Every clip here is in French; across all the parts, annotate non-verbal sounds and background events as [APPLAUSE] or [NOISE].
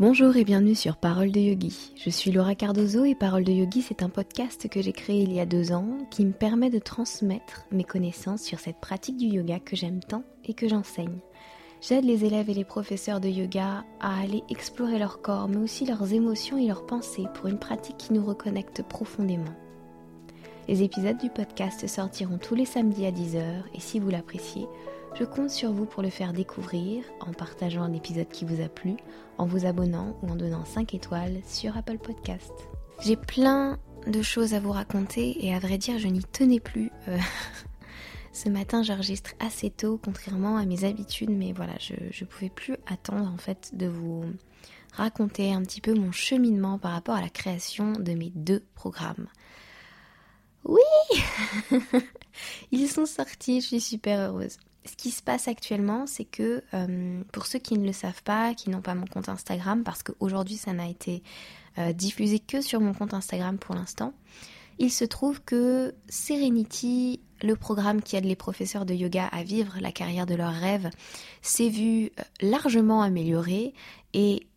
Bonjour et bienvenue sur Parole de Yogi. Je suis Laura Cardozo et Parole de Yogi, c'est un podcast que j'ai créé il y a deux ans qui me permet de transmettre mes connaissances sur cette pratique du yoga que j'aime tant et que j'enseigne. J'aide les élèves et les professeurs de yoga à aller explorer leur corps, mais aussi leurs émotions et leurs pensées pour une pratique qui nous reconnecte profondément. Les épisodes du podcast sortiront tous les samedis à 10h et si vous l'appréciez, je compte sur vous pour le faire découvrir en partageant un épisode qui vous a plu, en vous abonnant ou en donnant 5 étoiles sur Apple Podcast. J'ai plein de choses à vous raconter et à vrai dire je n'y tenais plus. Euh, [LAUGHS] ce matin j'enregistre assez tôt contrairement à mes habitudes mais voilà je ne pouvais plus attendre en fait de vous raconter un petit peu mon cheminement par rapport à la création de mes deux programmes. Oui [LAUGHS] Ils sont sortis, je suis super heureuse ce qui se passe actuellement, c'est que euh, pour ceux qui ne le savent pas, qui n'ont pas mon compte Instagram, parce qu'aujourd'hui ça n'a été euh, diffusé que sur mon compte Instagram pour l'instant, il se trouve que Serenity, le programme qui aide les professeurs de yoga à vivre la carrière de leurs rêves, s'est vu euh, largement amélioré et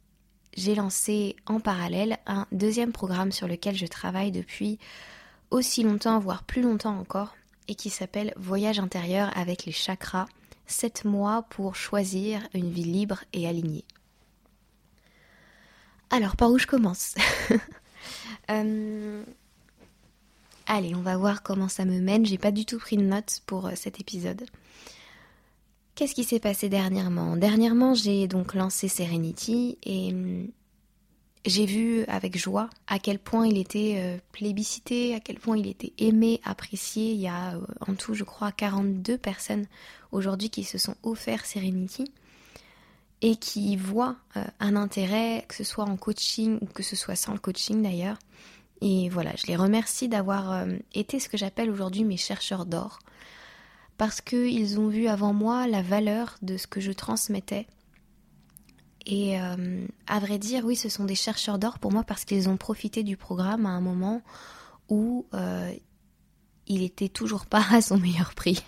j'ai lancé en parallèle un deuxième programme sur lequel je travaille depuis aussi longtemps, voire plus longtemps encore, et qui s'appelle Voyage intérieur avec les chakras, 7 mois pour choisir une vie libre et alignée. Alors, par où je commence [LAUGHS] euh, Allez, on va voir comment ça me mène. J'ai pas du tout pris de notes pour euh, cet épisode. Qu'est-ce qui s'est passé dernièrement? Dernièrement, j'ai donc lancé Serenity et hum, j'ai vu avec joie à quel point il était euh, plébiscité, à quel point il était aimé, apprécié. Il y a euh, en tout, je crois, 42 personnes aujourd'hui qui se sont offerts Serenity et qui voient euh, un intérêt, que ce soit en coaching ou que ce soit sans le coaching d'ailleurs. Et voilà, je les remercie d'avoir été ce que j'appelle aujourd'hui mes chercheurs d'or, parce qu'ils ont vu avant moi la valeur de ce que je transmettais et euh, à vrai dire, oui, ce sont des chercheurs d'or pour moi parce qu'ils ont profité du programme à un moment où euh, il n'était toujours pas à son meilleur prix,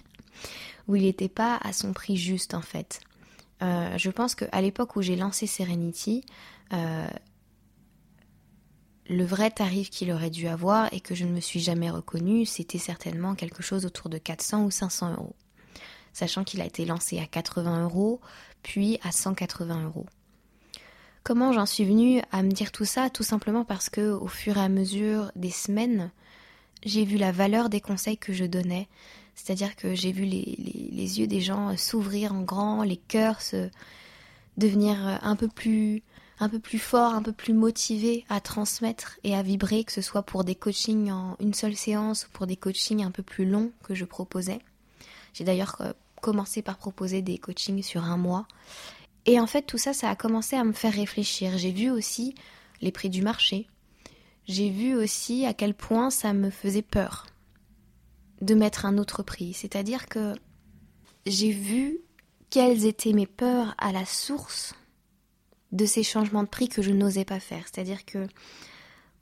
où il n'était pas à son prix juste en fait. Euh, je pense qu'à l'époque où j'ai lancé Serenity, le vrai tarif qu'il aurait dû avoir et que je ne me suis jamais reconnu, c'était certainement quelque chose autour de 400 ou 500 euros. Sachant qu'il a été lancé à 80 euros, puis à 180 euros. Comment j'en suis venue à me dire tout ça Tout simplement parce que au fur et à mesure des semaines, j'ai vu la valeur des conseils que je donnais. C'est-à-dire que j'ai vu les, yeux des gens s'ouvrir en grand, les cœurs se devenir un peu plus un peu plus forts, un peu plus motivés à transmettre et à vibrer, que ce soit pour des coachings en une seule séance ou pour des coachings un peu plus longs que je proposais. J'ai d'ailleurs euh, commencé par proposer des coachings sur un mois et en fait, tout ça, ça a commencé à me faire réfléchir. J'ai vu aussi les prix du marché. J'ai vu aussi à quel point ça me faisait peur de mettre un autre prix. C'est-à-dire que j'ai vu quelles étaient mes peurs à la source de ces changements de prix que je n'osais pas faire. C'est-à-dire que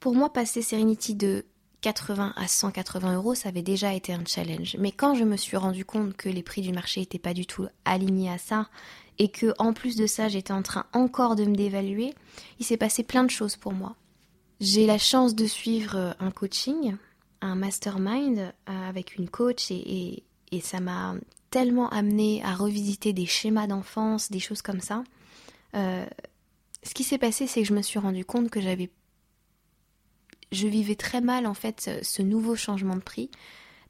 pour moi, passer Serenity de 80 à 180 euros, ça avait déjà été un challenge. Mais quand je me suis rendu compte que les prix du marché n'étaient pas du tout alignés à ça et que en plus de ça j'étais en train encore de me dévaluer, il s'est passé plein de choses pour moi. J'ai la chance de suivre euh, un coaching, un mastermind euh, avec une coach et, ça m'a tellement amené à revisiter des schémas d'enfance, des choses comme ça. Euh, ce qui s'est passé, c'est que je me suis rendu compte que j'avais, je vivais très mal en fait ce nouveau changement de prix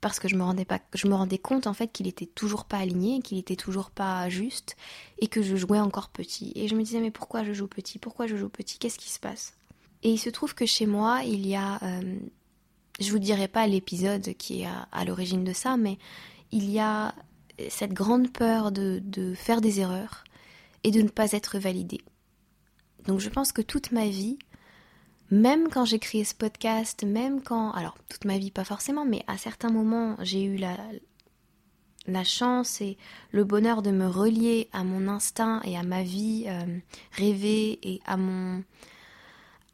parce que je me rendais pas, je me rendais compte en fait qu'il était toujours pas aligné, qu'il était toujours pas juste et que je jouais encore petit. Et je me disais mais pourquoi je joue petit? Pourquoi je joue petit? Qu'est-ce qui se passe? Et il se trouve que chez moi il y a, euh, je vous dirai pas l'épisode qui est à, l'origine de ça, mais il y a cette grande peur de, de faire des erreurs et de ne pas être validé. Donc je pense que toute ma vie, même quand j'ai créé ce podcast, même quand, alors toute ma vie pas forcément, mais à certains moments j'ai eu la, chance et le bonheur de me relier à mon instinct et à ma vie euh, rêvée et à mon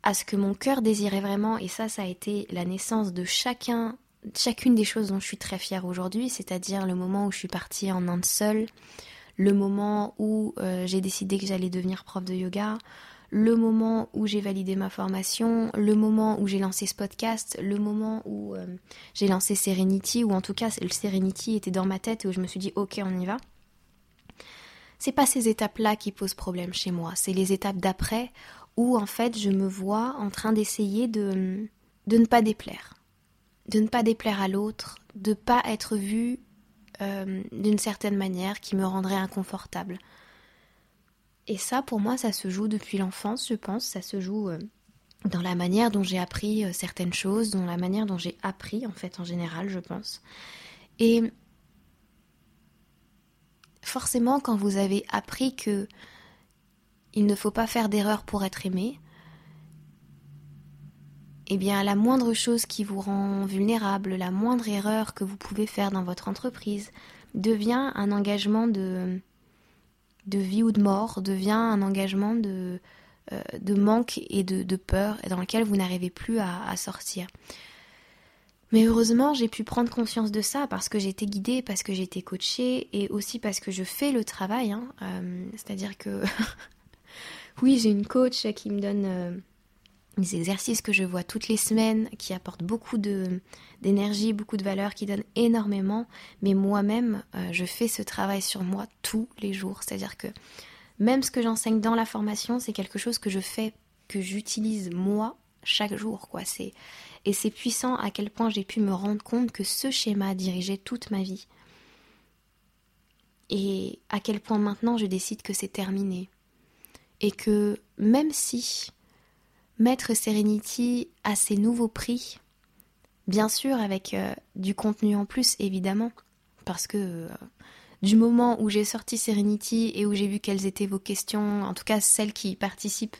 à ce que mon cœur désirait vraiment. Et ça ça a été la naissance de chacun chacune des choses dont je suis très fière aujourd'hui, c'est-à-dire le moment où je suis partie en Inde seule, le moment où euh, j'ai décidé que j'allais devenir prof de yoga, le moment où j'ai validé ma formation, le moment où j'ai lancé ce podcast, le moment où euh, j'ai lancé Serenity, ou en tout cas le Serenity était dans ma tête et où je me suis dit ok on y va. C'est pas ces étapes-là qui posent problème chez moi, c'est les étapes d'après où en fait je me vois en train d'essayer de, de ne pas déplaire, de ne pas déplaire à l'autre, de pas être vue euh, d'une certaine manière qui me rendrait inconfortable. Et ça, pour moi, ça se joue depuis l'enfance, je pense. Ça se joue euh, dans la manière dont j'ai appris euh, certaines choses, dans la manière dont j'ai appris, en fait, en général, je pense. Et forcément, quand vous avez appris que il ne faut pas faire d'erreur pour être aimé, eh bien, la moindre chose qui vous rend vulnérable, la moindre erreur que vous pouvez faire dans votre entreprise, devient un engagement de, de vie ou de mort, devient un engagement de, euh, de manque et de, peur dans lequel vous n'arrivez plus à, sortir. Mais heureusement, j'ai pu prendre conscience de ça parce que été guidée, parce que été coachée et aussi parce que je fais le travail. Hein. Euh, c'est-à-dire que, [LAUGHS] oui, j'ai une coach qui me donne euh, des exercices que je vois toutes les semaines, qui apportent beaucoup d'énergie, beaucoup de valeur, qui donnent énormément. Mais moi-même, euh, je fais ce travail sur moi tous les jours. C'est-à-dire que même ce que j'enseigne dans la formation, c'est quelque chose que je fais, que j'utilise moi chaque jour. Quoi. Et c'est puissant à quel point j'ai pu me rendre compte que ce schéma dirigeait toute ma vie. Et à quel point maintenant je décide que c'est terminé. Et que même si mettre Serenity à ses nouveaux prix, bien sûr avec euh, du contenu en plus évidemment, parce que euh, du moment où j'ai sorti Serenity et où j'ai vu quelles étaient vos questions, en tout cas celles qui y participent,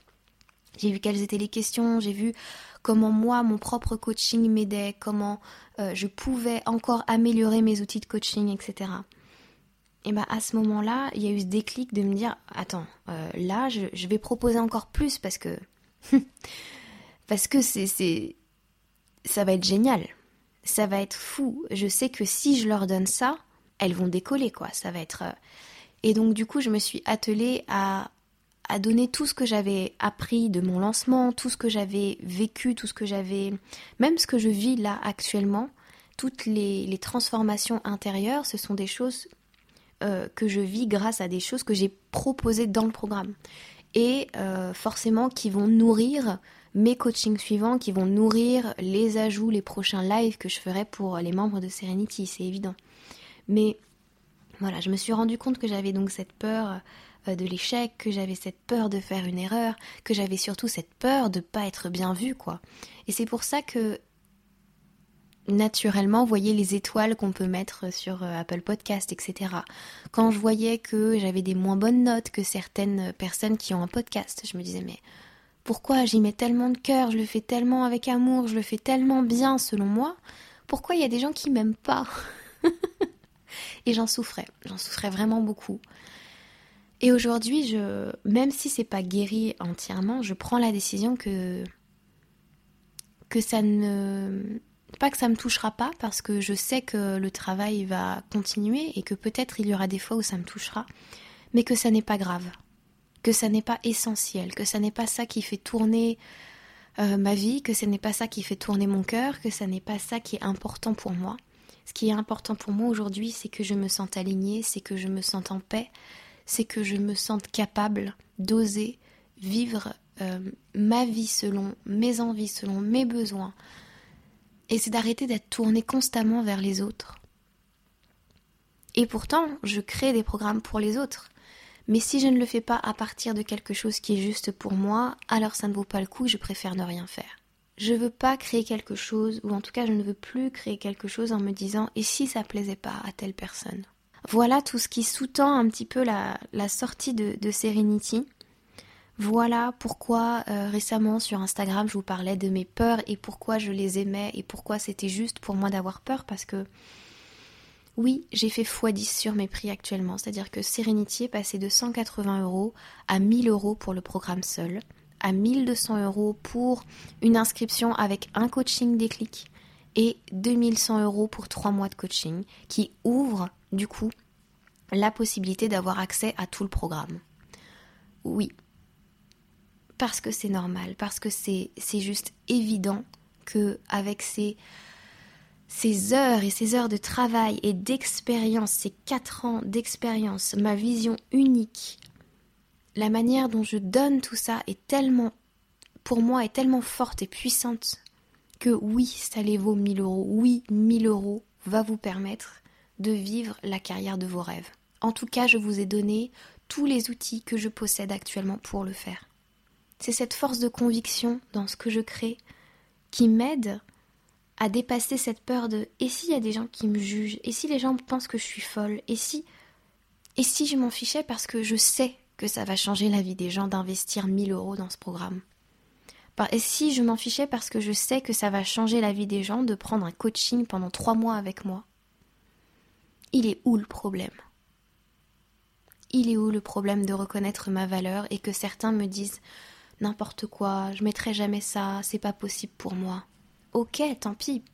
j'ai vu quelles étaient les questions, j'ai vu comment moi, mon propre coaching m'aidait, comment euh, je pouvais encore améliorer mes outils de coaching, etc. Et bien à ce moment-là, il y a eu ce déclic de me dire, attends, là, je, vais proposer encore plus parce que [LAUGHS] Parce que c'est, ça va être génial. Ça va être fou. Je sais que si je leur donne ça, elles vont décoller, quoi. Ça va être. Euh, et donc, du coup, je me suis attelée à, à donner tout ce que j'avais appris de mon lancement, tout ce que j'avais vécu, tout ce que j'avais. Même ce que je vis là actuellement, toutes les, les transformations intérieures, ce sont des choses euh, que je vis grâce à des choses que j'ai proposées dans le programme et euh, forcément qui vont nourrir mes coachings suivants, qui vont nourrir les ajouts, les prochains lives que je ferai pour les membres de Serenity, c'est évident. Mais voilà, je me suis rendu compte que j'avais donc cette peur euh, de l'échec, que j'avais cette peur de faire une erreur, que j'avais surtout cette peur de pas être bien vue, quoi. Et c'est pour ça que naturellement voyez les étoiles qu'on peut mettre sur euh, Apple Podcast, etc. Quand je voyais que j'avais des moins bonnes notes que certaines personnes qui ont un podcast, je me disais mais pourquoi j'y mets tellement de cœur, je le fais tellement avec amour, je le fais tellement bien selon moi, pourquoi il y a des gens qui m'aiment pas? [LAUGHS] Et j'en souffrais, j'en souffrais vraiment beaucoup. Et aujourd'hui, je, même si c'est pas guéri entièrement, je prends la décision que que ça ne pas que ça me touchera pas parce que je sais que le travail va continuer et que peut-être il y aura des fois où ça me touchera, mais que ça n'est pas grave, que ça n'est pas essentiel, que ça n'est pas ça qui fait tourner euh, ma vie, que ce n'est pas ça qui fait tourner mon cœur, que ça n'est pas ça qui est important pour moi. Ce qui est important pour moi aujourd'hui, c'est que je me sente alignée, c'est que je me sente en paix, c'est que je me sente capable d'oser vivre euh, ma vie selon mes envies, selon mes besoins, et c'est d'arrêter d'être tourné constamment vers les autres. Et pourtant, je crée des programmes pour les autres. Mais si je ne le fais pas à partir de quelque chose qui est juste pour moi, alors ça ne vaut pas le coup, je préfère ne rien faire. Je veux pas créer quelque chose, ou en tout cas je ne veux plus créer quelque chose en me disant et si ça plaisait pas à telle personne? Voilà tout ce qui sous-tend un petit peu la, sortie de, de Serenity. Voilà pourquoi euh, récemment sur Instagram je vous parlais de mes peurs et pourquoi je les aimais et pourquoi c'était juste pour moi d'avoir peur parce que oui, j'ai fait x10 sur mes prix actuellement, c'est-à-dire que Serenity est passé de 180 euros à 1000 euros pour le programme seul, à 1200 euros pour une inscription avec un coaching déclic et 2100 euros pour 3 mois de coaching qui ouvre du coup la possibilité d'avoir accès à tout le programme. Oui, parce que c'est normal, parce que c'est juste évident que avec ces, heures et ces heures de travail et d'expérience, ces quatre ans d'expérience, ma vision unique, la manière dont je donne tout ça est tellement, pour moi, est tellement forte et puissante que oui, ça les vaut 1000 euros. Oui, 1000 euros va vous permettre de vivre la carrière de vos rêves. En tout cas, je vous ai donné tous les outils que je possède actuellement pour le faire. C'est cette force de conviction dans ce que je crée qui m'aide à dépasser cette peur de et s'il y a des gens qui me jugent, et si les gens pensent que je suis folle, et si et si je m'en fichais parce que je sais que ça va changer la vie des gens d'investir 1000 euros dans ce programme? Et si je m'en fichais parce que je sais que ça va changer la vie des gens de prendre un coaching pendant trois mois avec moi? Il est où le problème? Il est où le problème de reconnaître ma valeur et que certains me disent n'importe quoi, je mettrai jamais ça, c'est pas possible pour moi. Ok, tant pis.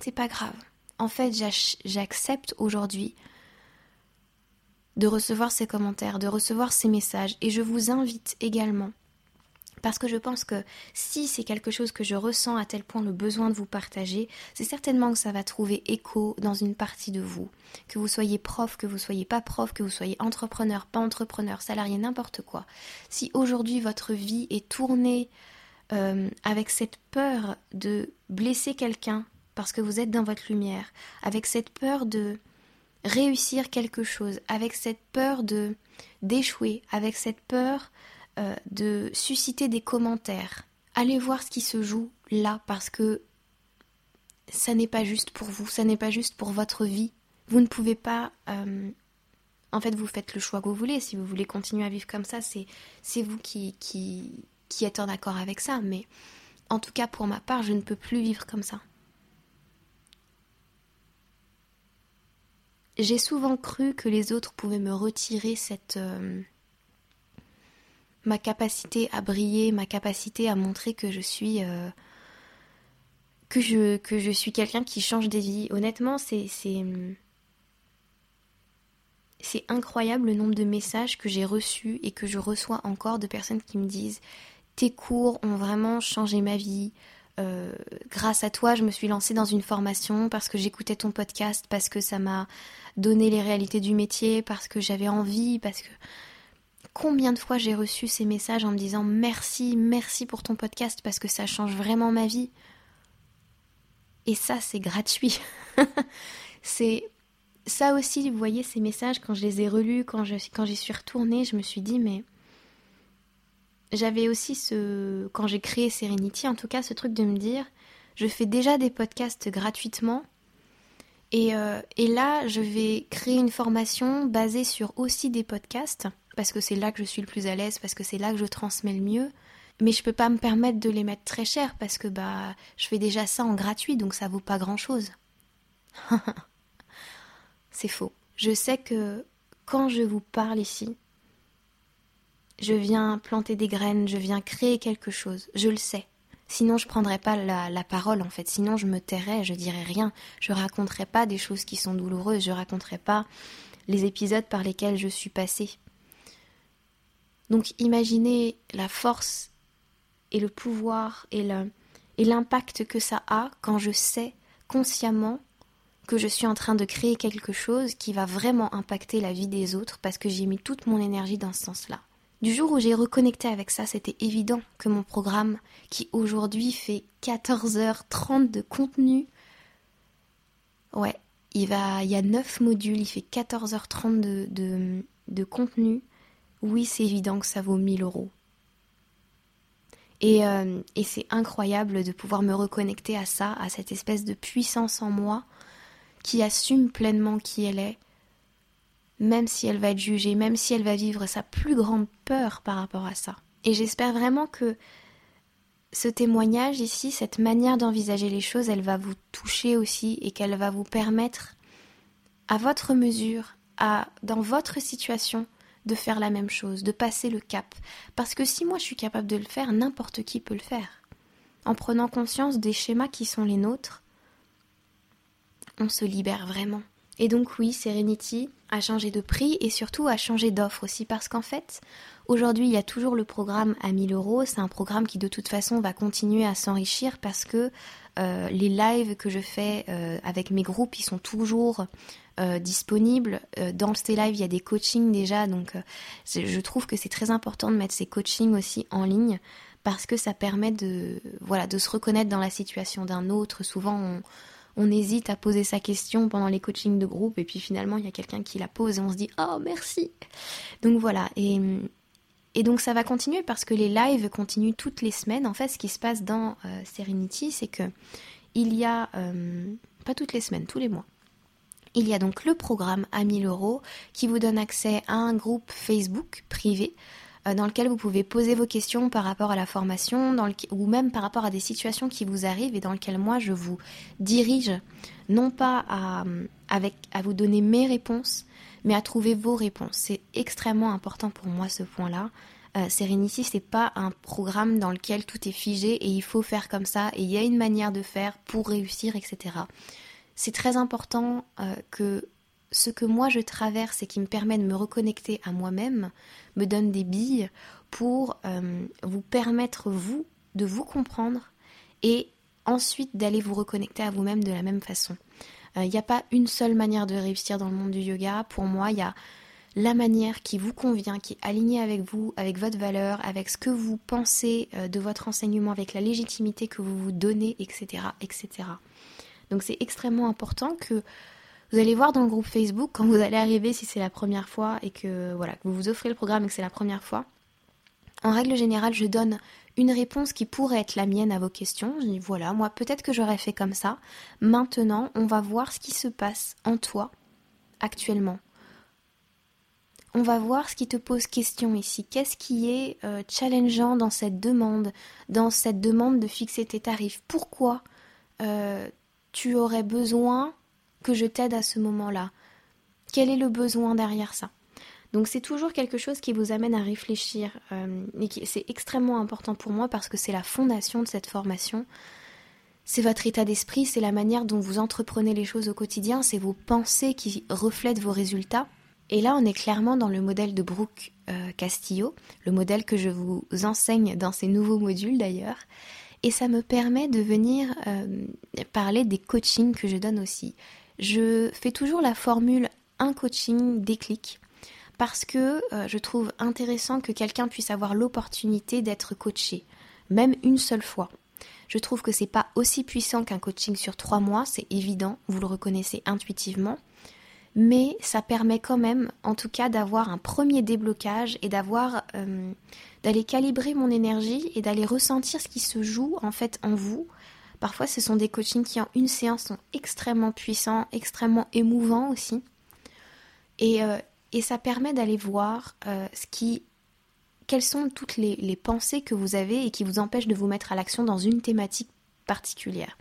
C'est pas grave. En fait, j'accepte aujourd'hui de recevoir ces commentaires, de recevoir ces messages, et je vous invite également parce que je pense que si c'est quelque chose que je ressens à tel point le besoin de vous partager, c'est certainement que ça va trouver écho dans une partie de vous. Que vous soyez prof, que vous soyez pas prof, que vous soyez entrepreneur, pas entrepreneur, salarié, n'importe quoi. Si aujourd'hui votre vie est tournée euh, avec cette peur de blesser quelqu'un parce que vous êtes dans votre lumière, avec cette peur de réussir quelque chose, avec cette peur de d'échouer, avec cette peur euh, de susciter des commentaires. Allez voir ce qui se joue là parce que ça n'est pas juste pour vous, ça n'est pas juste pour votre vie. Vous ne pouvez pas... Euh, en fait, vous faites le choix que vous voulez. Si vous voulez continuer à vivre comme ça, c'est, c'est vous qui, qui, qui êtes en accord avec ça. Mais en tout cas, pour ma part, je ne peux plus vivre comme ça. J'ai souvent cru que les autres pouvaient me retirer cette... Euh, ma capacité à briller, ma capacité à montrer que je suis euh, que je suis quelqu'un qui change des vies. Honnêtement, c'est c'est c'est incroyable le nombre de messages que j'ai reçus et que je reçois encore de personnes qui me disent tes cours ont vraiment changé ma vie. Euh, grâce à toi, je me suis lancée dans une formation parce que j'écoutais ton podcast, parce que ça m'a donné les réalités du métier, parce que j'avais envie, parce que combien de fois j'ai reçu ces messages en me disant merci, merci pour ton podcast parce que ça change vraiment ma vie. Et ça, c'est gratuit. [LAUGHS] c'est ça aussi, vous voyez, ces messages, quand je les ai relus, quand, je, quand j'y suis retournée, je me suis dit, mais j'avais aussi ce. Quand j'ai créé Serenity, en tout cas, ce truc de me dire, je fais déjà des podcasts gratuitement. Et, euh, et là, je vais créer une formation basée sur aussi des podcasts parce que c'est là que je suis le plus à l'aise, parce que c'est là que je transmets le mieux. Mais je peux pas me permettre de les mettre très cher parce que bah je fais déjà ça en gratuit donc ça vaut pas grand chose. [LAUGHS] c'est faux. Je sais que quand je vous parle ici, je viens planter des graines, je viens créer quelque chose, je le sais. Sinon, je prendrais pas la, parole en fait. Sinon, je me tairais, je dirais rien. Je raconterais pas des choses qui sont douloureuses. Je raconterais pas les épisodes par lesquels je suis passée. Donc imaginez la force et le pouvoir et l'impact que ça a quand je sais consciemment que je suis en train de créer quelque chose qui va vraiment impacter la vie des autres parce que j'ai mis toute mon énergie dans ce sens-là. Du jour où j'ai reconnecté avec ça, c'était évident que mon programme, qui aujourd'hui fait 14h30 de contenu, ouais, il, y a 9 modules, il fait 14h30 de, de, de contenu, oui, c'est évident que ça vaut 1000 euros. Et, euh, et c'est incroyable de pouvoir me reconnecter à ça, à cette espèce de puissance en moi qui assume pleinement qui elle est, même si elle va être jugée, même si elle va vivre sa plus grande peur par rapport à ça. Et j'espère vraiment que ce témoignage ici, cette manière d'envisager les choses, elle va vous toucher aussi et qu'elle va vous permettre, à votre mesure, à, dans votre situation, de faire la même chose, de passer le cap. Parce que si moi je suis capable de le faire, n'importe qui peut le faire. En prenant conscience des schémas qui sont les nôtres, on se libère vraiment. Et donc oui, Serenity, à changer de prix et surtout à changer d'offre aussi parce qu'en fait aujourd'hui il y a toujours le programme à 1000 euros c'est un programme qui de toute façon va continuer à s'enrichir parce que euh, les lives que je fais euh, avec mes groupes ils sont toujours euh, disponibles dans ces lives il y a des coachings déjà donc je trouve que c'est très important de mettre ces coachings aussi en ligne parce que ça permet de voilà de se reconnaître dans la situation d'un autre souvent on hésite à poser sa question pendant les coachings de groupe et puis finalement il y a quelqu'un qui la pose et on se dit oh merci. Donc voilà et et donc ça va continuer parce que les lives continuent toutes les semaines. En fait, ce qui se passe dans euh, Serenity, c'est que il y a euh, pas toutes les semaines, tous les mois. Il y a donc le programme à 1000 euros qui vous donne accès à un groupe Facebook privé euh, dans lequel vous pouvez poser vos questions par rapport à la formation ou même par rapport à des situations qui vous arrivent et dans lequel moi je vous dirige non pas à, avec, à vous donner mes réponses, mais à trouver vos réponses. C'est extrêmement important pour moi ce point-là. Euh, Serenity, c'est pas un programme dans lequel tout est figé et il faut faire comme ça et il y a une manière de faire pour réussir, etc. C'est très important euh, que ce que moi je traverse et qui me permet de me reconnecter à moi-même me donne des billes pour euh, vous permettre, vous, de vous comprendre et ensuite d'aller vous reconnecter à vous-même de la même façon. Il euh, n'y a pas une seule manière de réussir dans le monde du yoga. Pour moi, il y a la manière qui vous convient, qui est alignée avec vous, avec votre valeur, avec ce que vous pensez de votre enseignement, avec la légitimité que vous vous donnez, etc. etc. Donc c'est extrêmement important que vous allez voir dans le groupe Facebook quand vous allez arriver si c'est la première fois et que voilà, que vous vous offrez le programme et que c'est la première fois. En règle générale, je donne une réponse qui pourrait être la mienne à vos questions. Je dis voilà, moi peut-être que j'aurais fait comme ça. Maintenant, on va voir ce qui se passe en toi actuellement. On va voir ce qui te pose question ici. Qu'est-ce qui est euh, challengeant dans cette demande, dans cette demande de fixer tes tarifs? Pourquoi euh, tu aurais besoin que je t'aide à ce moment-là Quel est le besoin derrière ça? Donc c'est toujours quelque chose qui vous amène à réfléchir euh, et c'est extrêmement important pour moi parce que c'est la fondation de cette formation. C'est votre état d'esprit, c'est la manière dont vous entreprenez les choses au quotidien, c'est vos pensées qui reflètent vos résultats. Et là, on est clairement dans le modèle de Brooke euh, Castillo, le modèle que je vous enseigne dans ces nouveaux modules d'ailleurs. Et ça me permet de venir euh, parler des coachings que je donne aussi. Je fais toujours la formule un coaching déclic parce que euh, je trouve intéressant que quelqu'un puisse avoir l'opportunité d'être coaché, même une seule fois. Je trouve que c'est pas aussi puissant qu'un coaching sur trois mois, c'est évident, vous le reconnaissez intuitivement, mais ça permet quand même, en tout cas, d'avoir un premier déblocage et d'avoir euh, d'aller calibrer mon énergie et d'aller ressentir ce qui se joue en fait en vous Parfois, ce sont des coachings qui en une séance sont extrêmement puissants, extrêmement émouvants aussi. Et, euh, ça permet d'aller voir euh, ce qui, quelles sont toutes les, les, pensées que vous avez et qui vous empêchent de vous mettre à l'action dans une thématique particulière.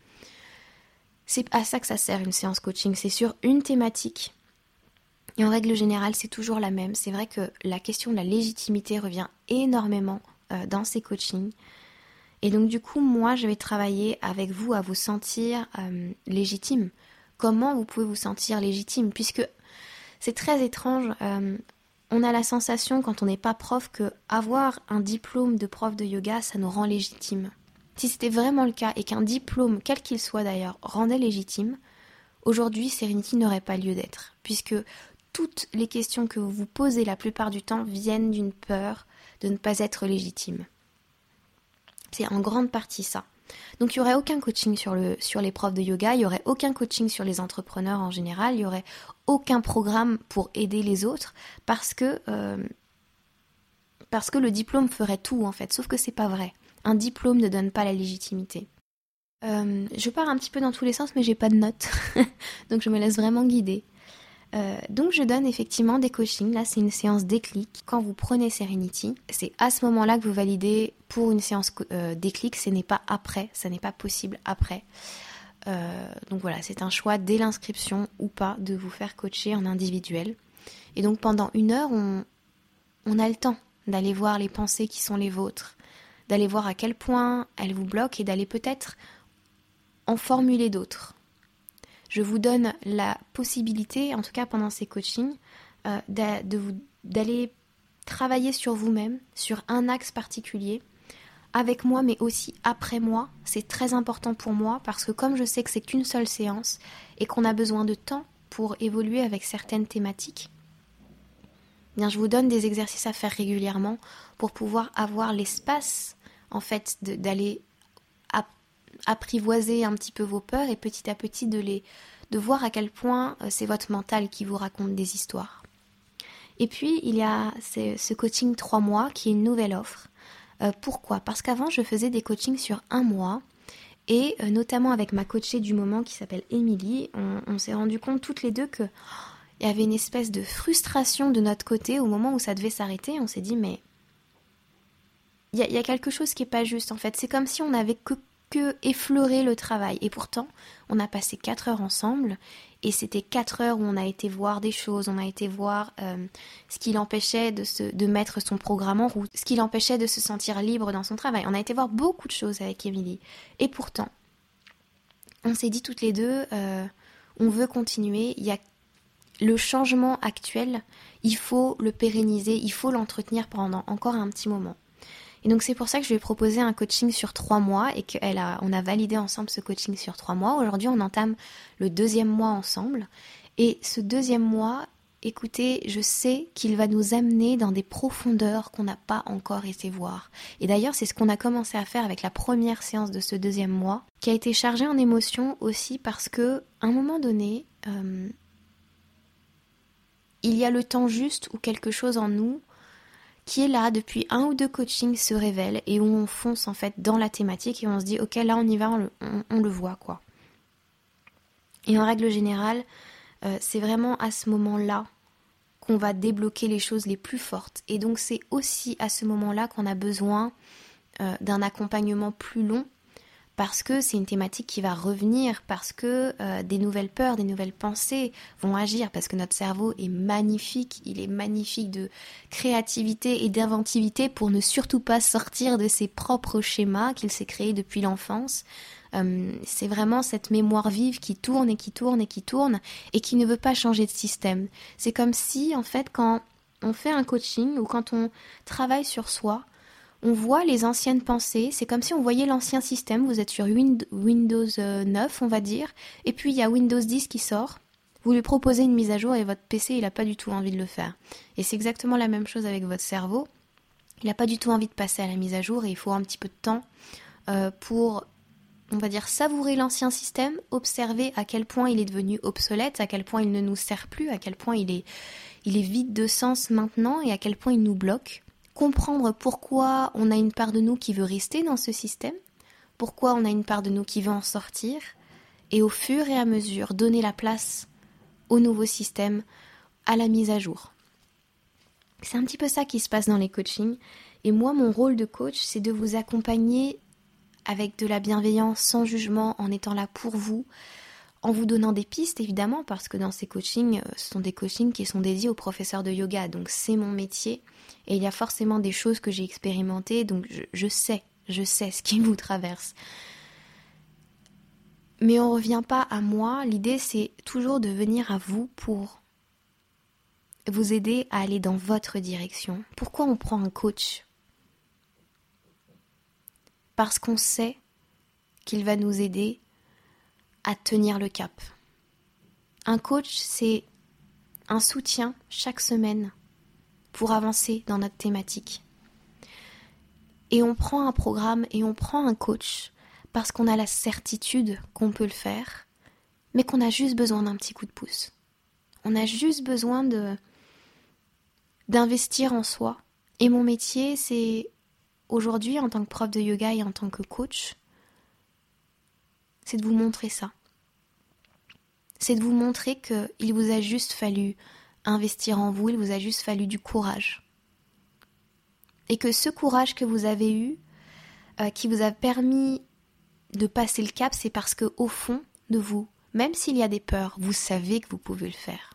C'est à ça que ça sert une séance coaching, c'est sur une thématique. Et en règle générale, c'est toujours la même. C'est vrai que la question de la légitimité revient énormément euh, dans ces coachings. Et donc du coup, moi, je vais travailler avec vous à vous sentir euh, légitime. Comment vous pouvez vous sentir légitime? Puisque c'est très étrange. Euh, on a la sensation quand on n'est pas prof que avoir un diplôme de prof de yoga, ça nous rend légitime. Si c'était vraiment le cas et qu'un diplôme, quel qu'il soit d'ailleurs, rendait légitime, aujourd'hui Serenity n'aurait pas lieu d'être, puisque toutes les questions que vous vous posez la plupart du temps viennent d'une peur de ne pas être légitime. C'est en grande partie ça. Donc il n'y aurait aucun coaching sur, le, les profs de yoga, il n'y aurait aucun coaching sur les entrepreneurs en général, il n'y aurait aucun programme pour aider les autres parce que, euh, parce que le diplôme ferait tout en fait, sauf que c'est pas vrai. Un diplôme ne donne pas la légitimité. Euh, je pars un petit peu dans tous les sens mais j'ai pas de notes, [LAUGHS] donc je me laisse vraiment guider. Euh, donc je donne effectivement des coachings. Là, c'est une séance déclic. Quand vous prenez Serenity, c'est à ce moment-là que vous validez pour une séance euh, déclic. Ce n'est pas après, ça n'est pas possible après. Euh, donc voilà, c'est un choix dès l'inscription ou pas de vous faire coacher en individuel. Et donc pendant une heure, on, on a le temps d'aller voir les pensées qui sont les vôtres, d'aller voir à quel point elles vous bloquent et d'aller peut-être en formuler d'autres. Je vous donne la possibilité, en tout cas pendant ces coachings, euh, d'aller travailler sur vous-même, sur un axe particulier, avec moi, mais aussi après moi. C'est très important pour moi parce que comme je sais que c'est qu'une seule séance et qu'on a besoin de temps pour évoluer avec certaines thématiques, bien je vous donne des exercices à faire régulièrement pour pouvoir avoir l'espace en fait d'aller apprivoiser un petit peu vos peurs et petit à petit de les de voir à quel point euh, c'est votre mental qui vous raconte des histoires. Et puis il y a ce coaching 3 mois qui est une nouvelle offre. Euh, pourquoi? Parce qu'avant je faisais des coachings sur un mois et euh, notamment avec ma coachée du moment qui s'appelle Émilie, on, s'est rendu compte toutes les deux que il y avait une espèce de frustration de notre côté au moment où ça devait s'arrêter. On s'est dit mais il y, a quelque chose qui est pas juste en fait. C'est comme si on n'avait que, que effleuré le travail. Et pourtant, on a passé 4 heures ensemble. Et c'était 4 heures où on a été voir des choses, on a été voir euh, ce qui l'empêchait de, se, de mettre son programme en route, ce qui l'empêchait de se sentir libre dans son travail. On a été voir beaucoup de choses avec Émilie. Et pourtant, on s'est dit toutes les deux, euh, on veut continuer. Il y a le changement actuel, il faut le pérenniser, il faut l'entretenir pendant encore un petit moment. Et donc c'est pour ça que je lui ai proposé un coaching sur trois mois et qu'on a, on a validé ensemble ce coaching sur trois mois. Aujourd'hui, on entame le deuxième mois ensemble. Et ce deuxième mois, écoutez, je sais qu'il va nous amener dans des profondeurs qu'on n'a pas encore été voir. Et d'ailleurs, c'est ce qu'on a commencé à faire avec la première séance de ce deuxième mois, qui a été chargée en émotions aussi parce que, un moment donné, euh, il y a le temps juste où quelque chose en nous qui est là depuis un ou deux coachings se révèle et où on fonce en fait dans la thématique et on se dit ok là on y va, on le, voit quoi. Et en règle générale, euh, c'est vraiment à ce moment-là qu'on va débloquer les choses les plus fortes. Et donc c'est aussi à ce moment-là qu'on a besoin euh, d'un accompagnement plus long parce que c'est une thématique qui va revenir, parce que euh, des nouvelles peurs, des nouvelles pensées vont agir, parce que notre cerveau est magnifique, il est magnifique de créativité et d'inventivité pour ne surtout pas sortir de ses propres schémas qu'il s'est créés depuis l'enfance. Euh, c'est vraiment cette mémoire vive qui tourne et qui tourne et qui tourne et qui ne veut pas changer de système. C'est comme si, en fait, quand on fait un coaching ou quand on travaille sur soi, on voit les anciennes pensées, c'est comme si on voyait l'ancien système, vous êtes sur Windows 9 euh, on va dire, et puis il y a Windows 10 qui sort, vous lui proposez une mise à jour et votre PC il n'a pas du tout envie de le faire. Et c'est exactement la même chose avec votre cerveau, il n'a pas du tout envie de passer à la mise à jour et il faut un petit peu de temps euh, pour, on va dire, savourer l'ancien système, observer à quel point il est devenu obsolète, à quel point il ne nous sert plus, à quel point il est, il est vide de sens maintenant et à quel point il nous bloque comprendre pourquoi on a une part de nous qui veut rester dans ce système, pourquoi on a une part de nous qui veut en sortir, et au fur et à mesure donner la place au nouveau système, à la mise à jour. C'est un petit peu ça qui se passe dans les coachings, et moi mon rôle de coach c'est de vous accompagner avec de la bienveillance, sans jugement, en étant là pour vous, en vous donnant des pistes évidemment, parce que dans ces coachings, euh, ce sont des coachings qui sont dédiés aux professeurs de yoga, donc c'est mon métier, et il y a forcément des choses que j'ai expérimentées, donc je, sais, je sais ce qui [LAUGHS] vous traverse. Mais on ne revient pas à moi, l'idée c'est toujours de venir à vous pour vous aider à aller dans votre direction. Pourquoi on prend un coach? Parce qu'on sait qu'il va nous aider à tenir le cap. Un coach, c'est un soutien chaque semaine pour avancer dans notre thématique. Et on prend un programme et on prend un coach parce qu'on a la certitude qu'on peut le faire, mais qu'on a juste besoin d'un petit coup de pouce. On a juste besoin de d'investir en soi. Et mon métier, c'est aujourd'hui, en tant que prof de yoga et en tant que coach, c'est de vous montrer ça c'est de vous montrer qu'il vous a juste fallu investir en vous, il vous a juste fallu du courage. Et que ce courage que vous avez eu, euh, qui vous a permis de passer le cap, c'est parce que au fond de vous, même s'il y a des peurs, vous savez que vous pouvez le faire.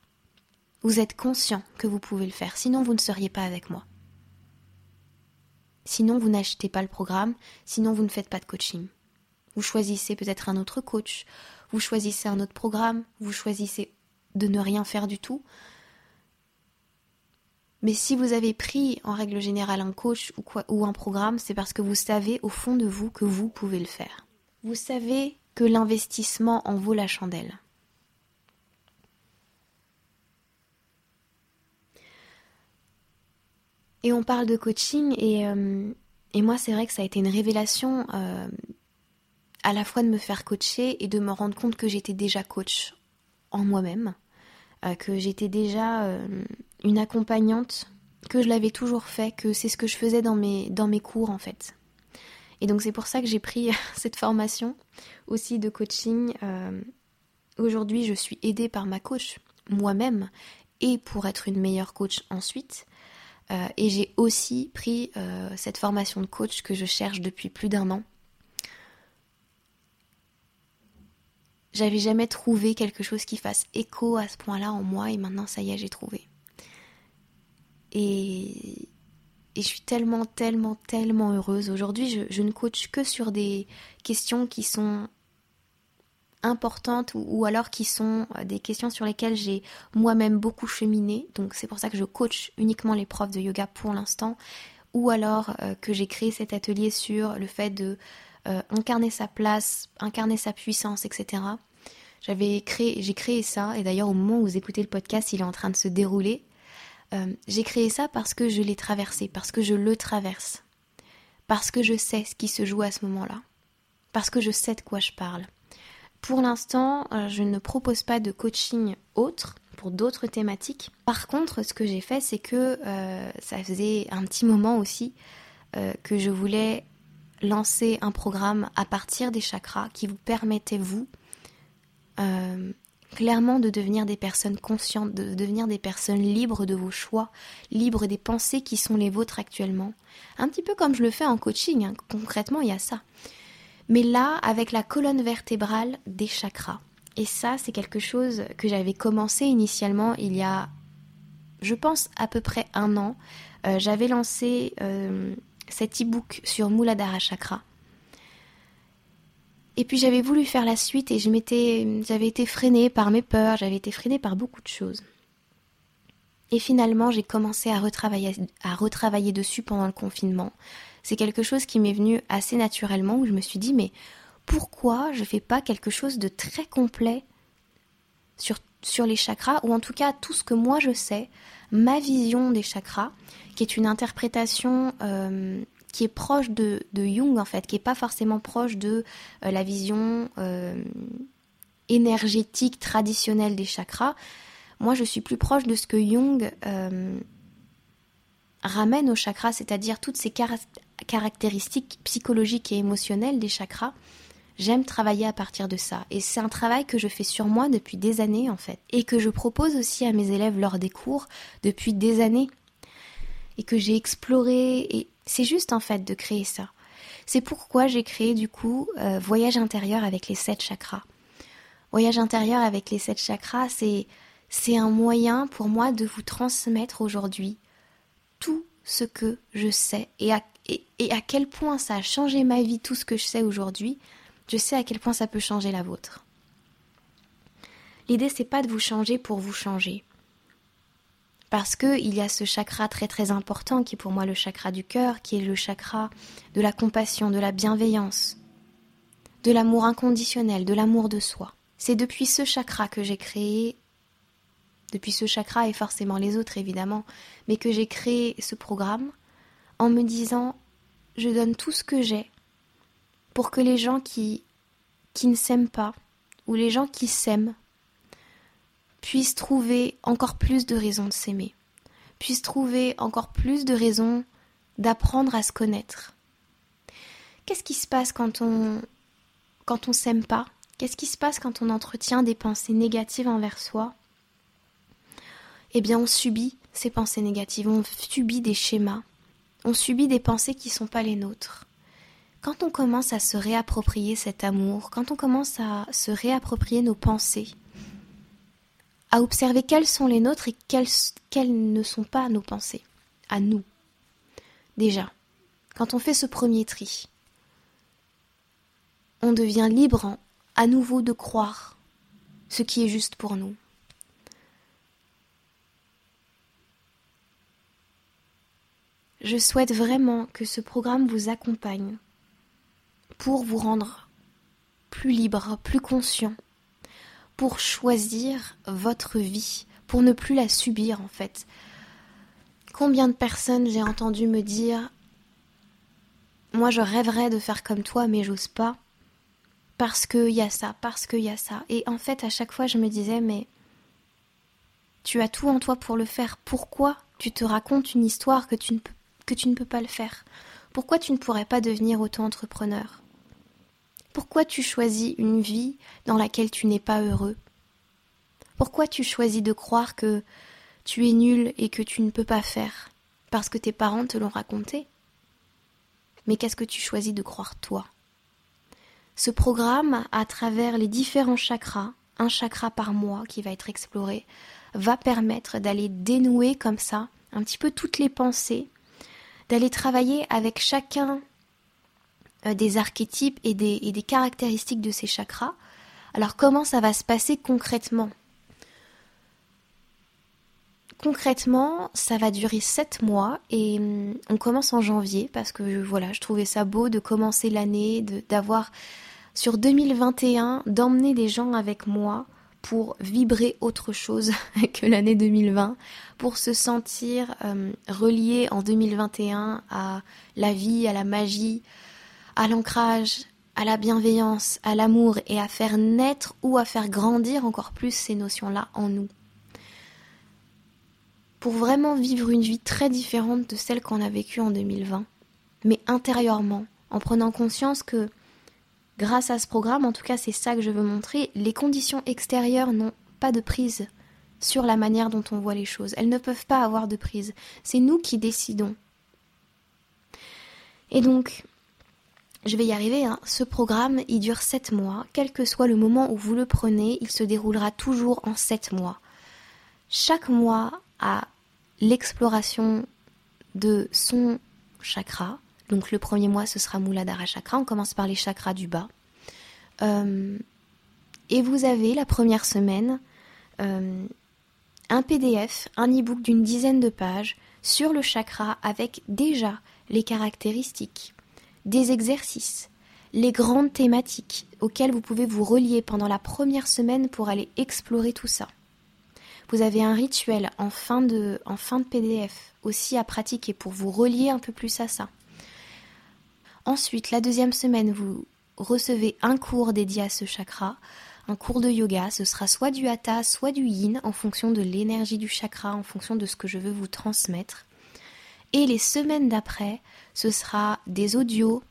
Vous êtes conscient que vous pouvez le faire, sinon vous ne seriez pas avec moi. Sinon vous n'achetez pas le programme, sinon vous ne faites pas de coaching. Vous choisissez peut-être un autre coach, vous choisissez un autre programme, vous choisissez de ne rien faire du tout. Mais si vous avez pris en règle générale un coach ou, un programme, c'est parce que vous savez au fond de vous que vous pouvez le faire. Vous savez que l'investissement en vaut la chandelle. Et on parle de coaching et, euh, moi c'est vrai que ça a été une révélation euh, à la fois de me faire coacher et de me rendre compte que j'étais déjà coach en moi-même, euh, que j'étais déjà une accompagnante, que je l'avais toujours fait, que c'est ce que je faisais dans mes, dans mes cours en fait. Et donc c'est pour ça que j'ai pris [LAUGHS] cette formation aussi de coaching. Aujourd'hui je suis aidée par ma coach moi-même et pour être une meilleure coach ensuite. Euh, et j'ai aussi pris euh, cette formation de coach que je cherche depuis plus d'un an. J'avais jamais trouvé quelque chose qui fasse écho à ce point-là en moi et maintenant ça y est, j'ai trouvé. Et, je suis tellement, tellement, tellement heureuse. Aujourd'hui, je, je, ne coach que sur des questions qui sont importantes ou, alors qui sont euh, des questions sur lesquelles j'ai moi-même beaucoup cheminé. Donc c'est pour ça que je coach uniquement les profs de yoga pour l'instant. Ou alors euh, que j'ai créé cet atelier sur le fait de euh, incarner sa place, incarner sa puissance, etc. J'avais créé, j'ai créé ça, et d'ailleurs au moment où vous écoutez le podcast, il est en train de se dérouler. j'ai créé ça parce que je l'ai traversé, parce que je le traverse, parce que je sais ce qui se joue à ce moment-là, parce que je sais de quoi je parle. Pour l'instant, euh, je ne propose pas de coaching autre pour d'autres thématiques. Par contre, ce que j'ai fait, c'est que euh, ça faisait un petit moment aussi euh, que je voulais lancer un programme à partir des chakras qui vous permettait, vous, clairement de devenir des personnes conscientes, de devenir des personnes libres de vos choix, libres des pensées qui sont les vôtres actuellement. Un petit peu comme je le fais en coaching, hein. concrètement, il y a ça mais là avec la colonne vertébrale des chakras. Et ça, c'est quelque chose que j'avais commencé initialement il y a, je pense, à peu près un an. Euh, j'avais lancé euh, cet e-book sur Muladhara Chakra. Et puis j'avais voulu faire la suite et je j'avais été freinée par mes peurs, j'avais été freinée par beaucoup de choses. Et finalement, j'ai commencé à retravailler, dessus pendant le confinement c'est quelque chose qui m'est venu assez naturellement où je me suis dit mais pourquoi je fais pas quelque chose de très complet sur, sur les chakras ou en tout cas tout ce que moi je sais, ma vision des chakras, qui est une interprétation euh, qui est proche de, Jung en fait, qui est pas forcément proche de euh, la vision euh, énergétique traditionnelle des chakras. Moi, je suis plus proche de ce que Jung ramène aux chakras, c'est-à-dire toutes ces caractéristiques psychologiques et émotionnelles des chakras, j'aime travailler à partir de ça. Et c'est un travail que je fais sur moi depuis des années en fait. Et que je propose aussi à mes élèves lors des cours depuis des années. Et que j'ai exploré. Et c'est juste en fait de créer ça. C'est pourquoi j'ai créé du coup euh, Voyage intérieur avec les sept chakras. Voyage intérieur avec les sept chakras, c'est c'est un moyen pour moi de vous transmettre aujourd'hui tout ce que je sais et à, et, à quel point ça a changé ma vie, tout ce que je sais aujourd'hui, je sais à quel point ça peut changer la vôtre. L'idée c'est pas de vous changer pour vous changer. Parce qu'il y a ce chakra très très important qui est pour moi le chakra du cœur, qui est le chakra de la compassion, de la bienveillance, de l'amour inconditionnel, de l'amour de soi. C'est depuis ce chakra que j'ai créé depuis ce chakra et forcément les autres évidemment, mais que j'ai créé ce programme en me disant je donne tout ce que j'ai pour que les gens qui, qui ne s'aiment pas ou les gens qui s'aiment puissent trouver encore plus de raisons de s'aimer, puissent trouver encore plus de raisons d'apprendre à se connaître. Qu'est-ce qui se passe quand on quand on s'aime pas? Qu'est-ce qui se passe quand on entretient des pensées négatives envers soi? Eh bien on subit ces pensées négatives, on subit des schémas, on subit des pensées qui ne sont pas les nôtres. Quand on commence à se réapproprier cet amour, quand on commence à se réapproprier nos pensées, à observer quelles sont les nôtres et quelles, ne sont pas nos pensées, à nous. Déjà, quand on fait ce premier tri, on devient libre à nouveau de croire ce qui est juste pour nous. Je souhaite vraiment que ce programme vous accompagne pour vous rendre plus libre, plus conscient, pour choisir votre vie, pour ne plus la subir en fait. Combien de personnes j'ai entendu me dire Moi je rêverais de faire comme toi mais j'ose pas parce qu'il y a ça, parce qu'il y a ça. Et en fait à chaque fois je me disais mais tu as tout en toi pour le faire. Pourquoi tu te racontes une histoire que tu ne peux, que tu ne peux pas le faire? Pourquoi tu ne pourrais pas devenir auto-entrepreneur? Pourquoi tu choisis une vie dans laquelle tu n'es pas heureux? Pourquoi tu choisis de croire que tu es nul et que tu ne peux pas faire? Parce que tes parents te l'ont raconté. Mais qu'est-ce que tu choisis de croire toi? Ce programme, à travers les différents chakras, un chakra par mois qui va être exploré, va permettre d'aller dénouer comme ça un petit peu toutes les pensées, d'aller travailler avec chacun euh, des archétypes et des, et des caractéristiques de ces chakras. Alors comment ça va se passer concrètement? Concrètement, ça va durer 7 mois et hum, on commence en janvier parce que voilà, je trouvais ça beau de commencer l'année, d'avoir sur 2021 d'emmener des gens avec moi pour vibrer autre chose [LAUGHS] que l'année 2020, pour se sentir hum, relié en 2021 à la vie, à la magie, à l'ancrage, à la bienveillance, à l'amour et à faire naître ou à faire grandir encore plus ces notions-là en nous. Pour vraiment vivre une vie très différente de celle qu'on a vécue en 2020, mais intérieurement, en prenant conscience que grâce à ce programme, en tout cas c'est ça que je veux montrer, les conditions extérieures n'ont pas de prise sur la manière dont on voit les choses. Elles ne peuvent pas avoir de prise. C'est nous qui décidons. Et donc, je vais y arriver, hein. ce programme, il dure 7 mois. Quel que soit le moment où vous le prenez, il se déroulera toujours en 7 mois. Chaque mois a l'exploration de son chakra. Donc le premier mois, ce sera Muladhara Chakra. On commence par les chakras du bas. Euh, et vous avez la première semaine euh, un PDF, un e-book d'une dizaine de pages sur le chakra avec déjà les caractéristiques, des exercices, les grandes thématiques auxquelles vous pouvez vous relier pendant la première semaine pour aller explorer tout ça. Vous avez un rituel en fin de, PDF aussi à pratiquer pour vous relier un peu plus à ça. Ensuite, la deuxième semaine, vous recevez un cours dédié à ce chakra, un cours de yoga. Ce sera soit du hatha, soit du yin, en fonction de l'énergie du chakra, en fonction de ce que je veux vous transmettre. Et les semaines d'après, ce sera des audios,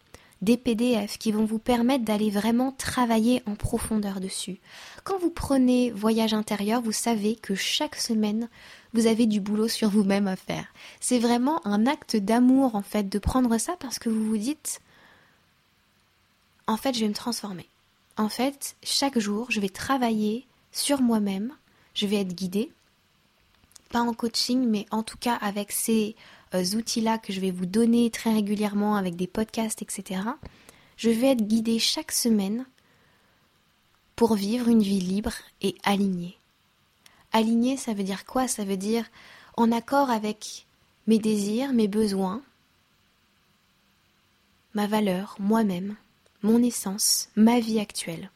des PDF qui vont vous permettre d'aller vraiment travailler en profondeur dessus. Quand vous prenez voyage intérieur, vous savez que chaque semaine, vous avez du boulot sur vous-même à faire. C'est vraiment un acte d'amour en fait de prendre ça parce que vous vous dites en fait, je vais me transformer. En fait, chaque jour, je vais travailler sur moi-même, je vais être guidée pas en coaching, mais en tout cas avec ces outils-là que je vais vous donner très régulièrement avec des podcasts, etc., je vais être guidée chaque semaine pour vivre une vie libre et alignée. Alignée, ça veut dire quoi? Ça veut dire en accord avec mes désirs, mes besoins, ma valeur, moi-même, mon essence, ma vie actuelle.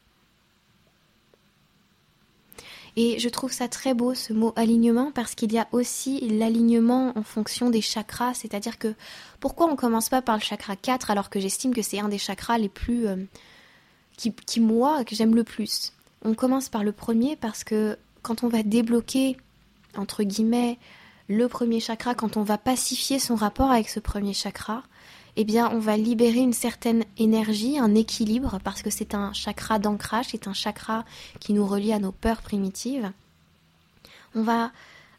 Et je trouve ça très beau ce mot alignement parce qu'il y a aussi l'alignement en fonction des chakras, c'est-à-dire que pourquoi on commence pas par le chakra 4 alors que j'estime que c'est un des chakras les plus euh, qui, qui moi que j'aime le plus? On commence par le premier parce que quand on va débloquer entre guillemets le premier chakra, quand on va pacifier son rapport avec ce premier chakra, eh bien, on va libérer une certaine énergie, un équilibre, parce que c'est un chakra d'ancrage, c'est un chakra qui nous relie à nos peurs primitives. On va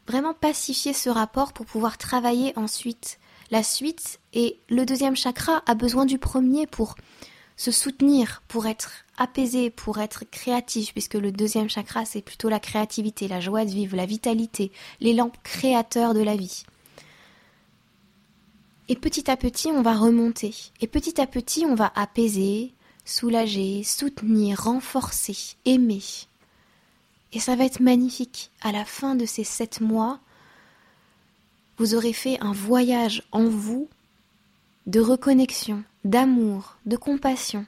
vraiment pacifier ce rapport pour pouvoir travailler ensuite la suite. Et le deuxième chakra a besoin du premier pour se soutenir, pour être apaisé, pour être créatif, puisque le deuxième chakra, c'est plutôt la créativité, la joie de vivre, la vitalité, l'élan créateur de la vie. Et petit à petit, on va remonter. Et petit à petit, on va apaiser, soulager, soutenir, renforcer, aimer. Et ça va être magnifique. À la fin de ces sept mois, vous aurez fait un voyage en vous de reconnexion, d'amour, de compassion.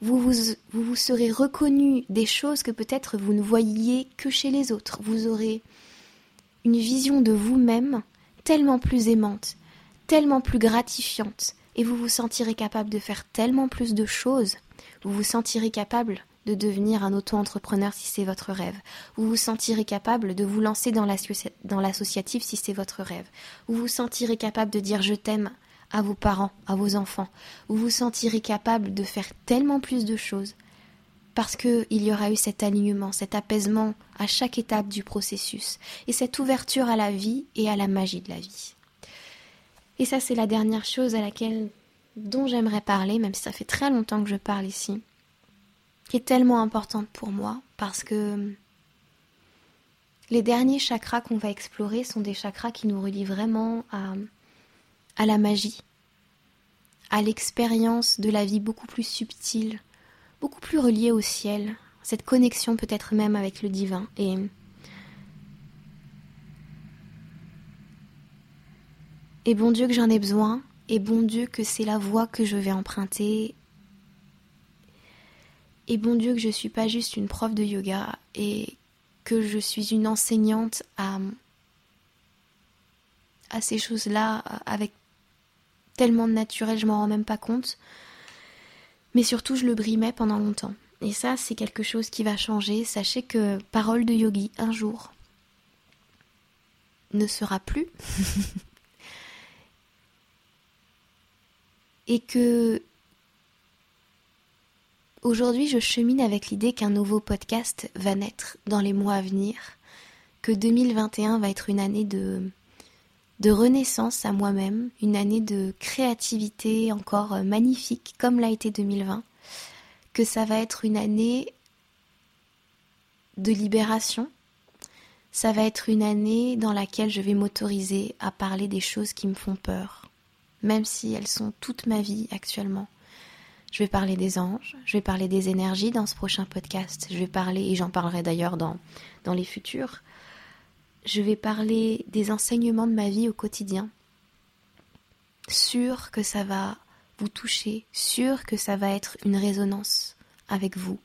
Vous vous, vous vous, serez reconnu des choses que peut-être vous ne voyiez que chez les autres. Vous aurez une vision de vous-même tellement plus aimante, tellement plus gratifiante, et vous vous sentirez capable de faire tellement plus de choses. Vous vous sentirez capable de devenir un auto-entrepreneur si c'est votre rêve. Vous vous sentirez capable de vous lancer dans l'associatif si c'est votre rêve. Vous vous sentirez capable de dire je t'aime à vos parents, à vos enfants. Vous vous sentirez capable de faire tellement plus de choses parce qu'il y aura eu cet alignement, cet apaisement à chaque étape du processus et cette ouverture à la vie et à la magie de la vie. Et ça, c'est la dernière chose à laquelle dont j'aimerais parler, même si ça fait très longtemps que je parle ici, qui est tellement importante pour moi parce que les derniers chakras qu'on va explorer sont des chakras qui nous relient vraiment à, à la magie, à l'expérience de la vie beaucoup plus subtile, beaucoup plus reliée au ciel, cette connexion peut-être même avec le divin. Et Et bon Dieu que j'en ai besoin, et bon Dieu que c'est la voie que je vais emprunter. Et bon Dieu que je ne suis pas juste une prof de yoga et que je suis une enseignante à, à ces choses-là avec tellement de naturel, je m'en rends même pas compte. Mais surtout, je le brimais pendant longtemps. Et ça, c'est quelque chose qui va changer. Sachez que parole de yogi, un jour, ne sera plus. [LAUGHS] et que aujourd'hui je chemine avec l'idée qu'un nouveau podcast va naître dans les mois à venir, que 2021 va être une année de, de renaissance à moi-même, une année de créativité encore magnifique comme l'a été 2020, que ça va être une année de libération, ça va être une année dans laquelle je vais m'autoriser à parler des choses qui me font peur, même si elles sont toute ma vie actuellement. Je vais parler des anges, je vais parler des énergies dans ce prochain podcast, je vais parler, et j'en parlerai d'ailleurs dans, dans les futurs, je vais parler des enseignements de ma vie au quotidien. Sûr que ça va vous toucher, sûr que ça va être une résonance avec vous.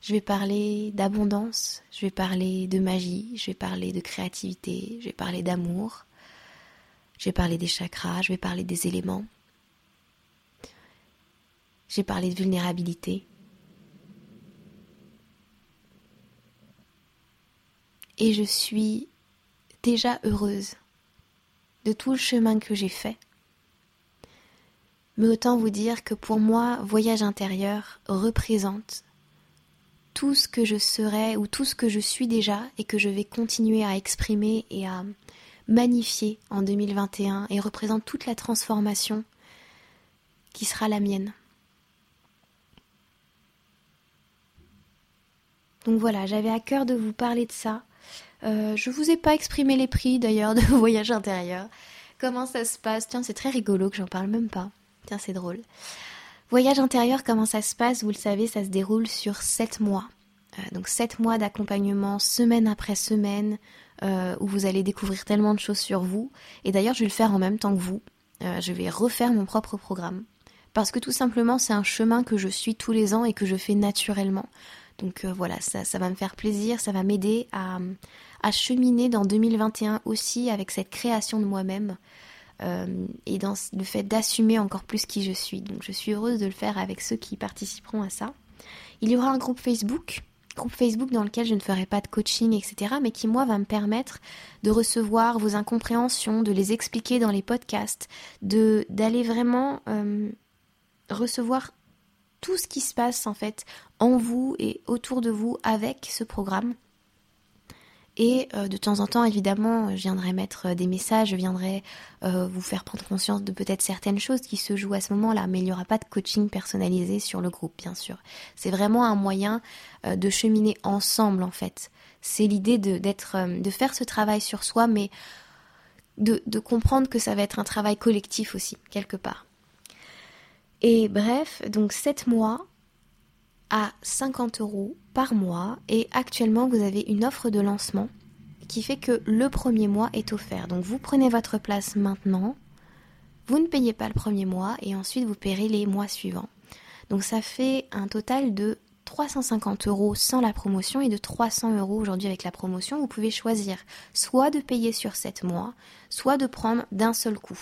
Je vais parler d'abondance, je vais parler de magie, je vais parler de créativité, je vais parler d'amour, je vais parler des chakras, je vais parler des éléments. J'ai parlé de vulnérabilité. Et je suis déjà heureuse de tout le chemin que j'ai fait. Mais autant vous dire que pour moi, voyage intérieur représente tout ce que je serai ou tout ce que je suis déjà et que je vais continuer à exprimer et à magnifié en 2021 et représente toute la transformation qui sera la mienne. Donc voilà, j'avais à cœur de vous parler de ça. Euh, je vous ai pas exprimé les prix d'ailleurs [LAUGHS] de voyage intérieur. Comment ça se passe? Tiens, c'est très rigolo que j'en parle même pas. Tiens, c'est drôle. Voyage intérieur, comment ça se passe? Vous le savez, ça se déroule sur 7 mois. Euh, donc 7 mois d'accompagnement semaine après semaine, euh, où vous allez découvrir tellement de choses sur vous. Et d'ailleurs, je vais le faire en même temps que vous. Euh, je vais refaire mon propre programme. Parce que tout simplement, c'est un chemin que je suis tous les ans et que je fais naturellement. Donc euh, voilà, ça, ça, va me faire plaisir, ça va m'aider à, à, cheminer dans 2021 aussi avec cette création de moi-même. et dans le fait d'assumer encore plus qui je suis. Donc je suis heureuse de le faire avec ceux qui participeront à ça. Il y aura un groupe Facebook groupe Facebook dans lequel je ne ferai pas de coaching, etc., mais qui, moi, va me permettre de recevoir vos incompréhensions, de les expliquer dans les podcasts, d'aller vraiment euh, recevoir tout ce qui se passe, en fait, en vous et autour de vous avec ce programme. Et euh, de temps en temps, évidemment, je viendrai mettre euh, des messages, je viendrai euh, vous faire prendre conscience de peut-être certaines choses qui se jouent à ce moment-là, mais il n'y aura pas de coaching personnalisé sur le groupe, bien sûr. C'est vraiment un moyen de cheminer ensemble, en fait. C'est l'idée de, de faire ce travail sur soi, mais de, de comprendre que ça va être un travail collectif aussi, quelque part. Et bref, donc 7 mois à 50 euros par mois. Et actuellement, vous avez une offre de lancement qui fait que le premier mois est offert. Donc vous prenez votre place maintenant, vous ne payez pas le premier mois et ensuite vous paierez les mois suivants. Donc ça fait un total de 350 euros sans la promotion et de 300 euros aujourd'hui avec la promotion. Vous pouvez choisir soit de payer sur 7 mois, soit de prendre d'un seul coup.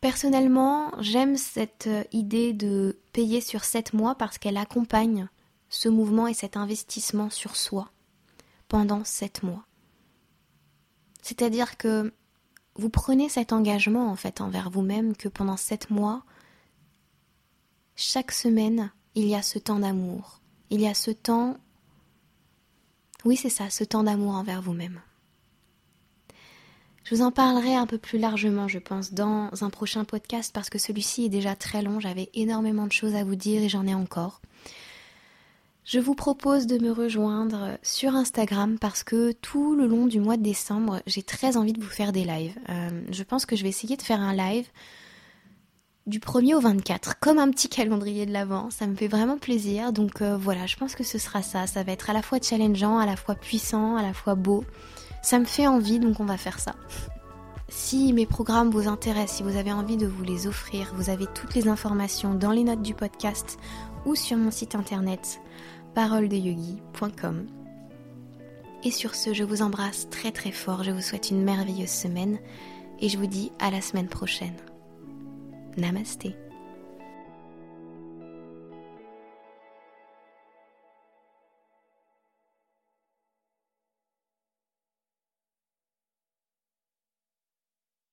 Personnellement, j'aime cette euh, idée de payer sur 7 mois parce qu'elle accompagne ce mouvement et cet investissement sur soi pendant 7 mois. C'est-à-dire que vous prenez cet engagement en fait envers vous-même que pendant 7 mois, chaque semaine, il y a ce temps d'amour. Il y a ce temps... Oui, c'est ça, ce temps d'amour envers vous-même. Je vous en parlerai un peu plus largement, je pense, dans un prochain podcast parce que celui-ci est déjà très long. J'avais énormément de choses à vous dire et j'en ai encore. Je vous propose de me rejoindre sur Instagram parce que tout le long du mois de décembre, j'ai très envie de vous faire des lives. Euh, je pense que je vais essayer de faire un live du 1er au 24, comme un petit calendrier de l'avant. Ça me fait vraiment plaisir. Donc euh, voilà, je pense que ce sera ça. Ça va être à la fois challengeant, à la fois puissant, à la fois beau. Ça me fait envie, donc on va faire ça. Si mes programmes vous intéressent, si vous avez envie de vous les offrir, vous avez toutes les informations dans les notes du podcast ou sur mon site internet paroledeyogi.com. Et sur ce, je vous embrasse très très fort, je vous souhaite une merveilleuse semaine et je vous dis à la semaine prochaine. Namaste.